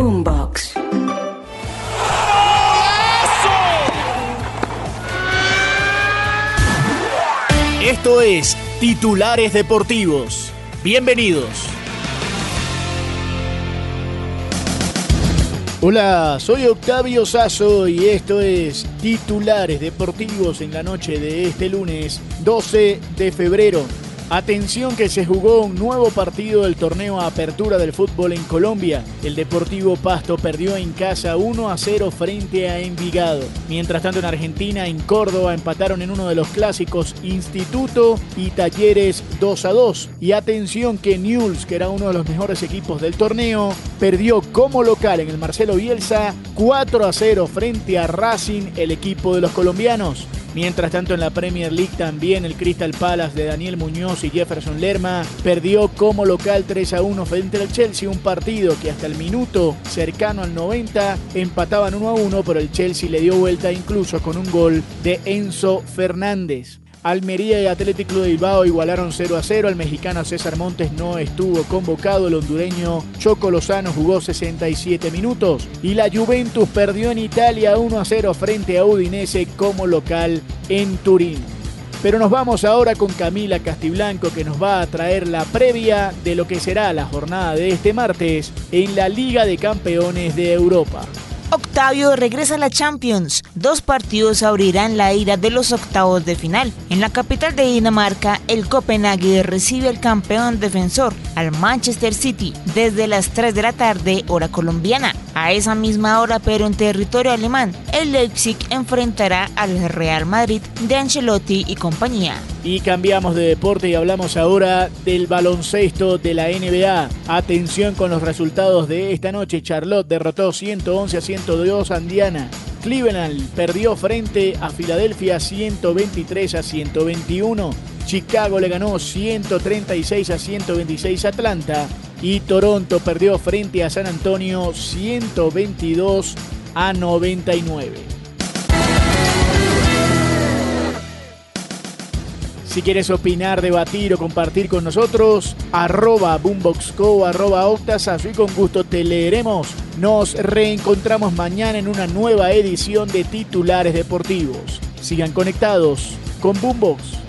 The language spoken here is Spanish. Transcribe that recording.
Boombox. Esto es Titulares Deportivos. Bienvenidos. Hola, soy Octavio Sazo y esto es Titulares Deportivos en la noche de este lunes 12 de febrero. Atención que se jugó un nuevo partido del torneo Apertura del Fútbol en Colombia. El Deportivo Pasto perdió en casa 1 a 0 frente a Envigado. Mientras tanto en Argentina, en Córdoba, empataron en uno de los clásicos Instituto y Talleres 2 a 2. Y atención que Newell's, que era uno de los mejores equipos del torneo, perdió como local en el Marcelo Bielsa 4 a 0 frente a Racing, el equipo de los colombianos. Mientras tanto en la Premier League también el Crystal Palace de Daniel Muñoz y Jefferson Lerma perdió como local 3 a 1 frente al Chelsea, un partido que hasta el minuto cercano al 90 empataban 1 a 1, pero el Chelsea le dio vuelta incluso con un gol de Enzo Fernández. Almería y Atlético de Bilbao igualaron 0 a 0. El mexicano César Montes no estuvo convocado. El hondureño Choco Lozano jugó 67 minutos. Y la Juventus perdió en Italia 1 a 0 frente a Udinese como local en Turín. Pero nos vamos ahora con Camila Castiblanco que nos va a traer la previa de lo que será la jornada de este martes en la Liga de Campeones de Europa. Octavio regresa a la Champions. Dos partidos abrirán la ira de los octavos de final. En la capital de Dinamarca, el Copenhague recibe al campeón defensor, al Manchester City, desde las 3 de la tarde, hora colombiana. A esa misma hora, pero en territorio alemán, el Leipzig enfrentará al Real Madrid de Ancelotti y compañía. Y cambiamos de deporte y hablamos ahora del baloncesto de la NBA. Atención con los resultados de esta noche. Charlotte derrotó 111 a 102 a. Cleveland perdió frente a Filadelfia 123 a 121. Chicago le ganó 136 a 126 a Atlanta. Y Toronto perdió frente a San Antonio 122 a 99. Si quieres opinar, debatir o compartir con nosotros, arroba boomboxco, arroba octasazo y con gusto te leeremos. Nos reencontramos mañana en una nueva edición de Titulares Deportivos. Sigan conectados con Boombox.